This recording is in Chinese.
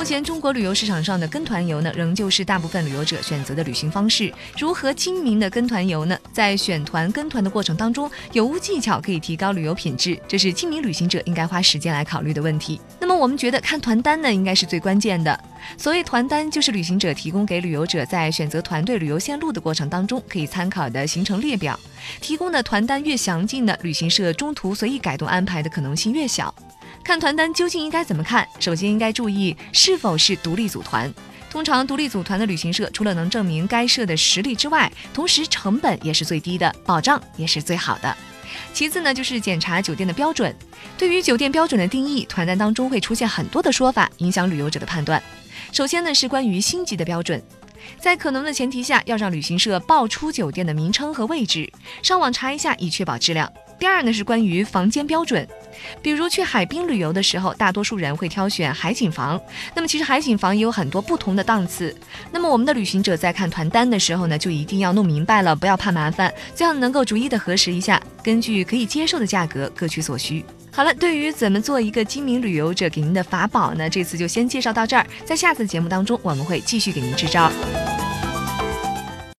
目前中国旅游市场上的跟团游呢，仍旧是大部分旅游者选择的旅行方式。如何精明的跟团游呢？在选团跟团的过程当中，有无技巧可以提高旅游品质？这是精明旅行者应该花时间来考虑的问题。那么我们觉得看团单呢，应该是最关键的。所谓团单，就是旅行者提供给旅游者在选择团队旅游线路的过程当中可以参考的行程列表。提供的团单越详尽呢，旅行社中途随意改动安排的可能性越小。看团单究竟应该怎么看？首先应该注意是否是独立组团。通常独立组团的旅行社，除了能证明该社的实力之外，同时成本也是最低的，保障也是最好的。其次呢，就是检查酒店的标准。对于酒店标准的定义，团单当中会出现很多的说法，影响旅游者的判断。首先呢，是关于星级的标准，在可能的前提下，要让旅行社报出酒店的名称和位置，上网查一下，以确保质量。第二呢，是关于房间标准。比如去海滨旅游的时候，大多数人会挑选海景房。那么其实海景房也有很多不同的档次。那么我们的旅行者在看团单的时候呢，就一定要弄明白了，不要怕麻烦，最好能够逐一的核实一下，根据可以接受的价格各取所需。好了，对于怎么做一个精明旅游者，给您的法宝呢，这次就先介绍到这儿。在下次节目当中，我们会继续给您支招。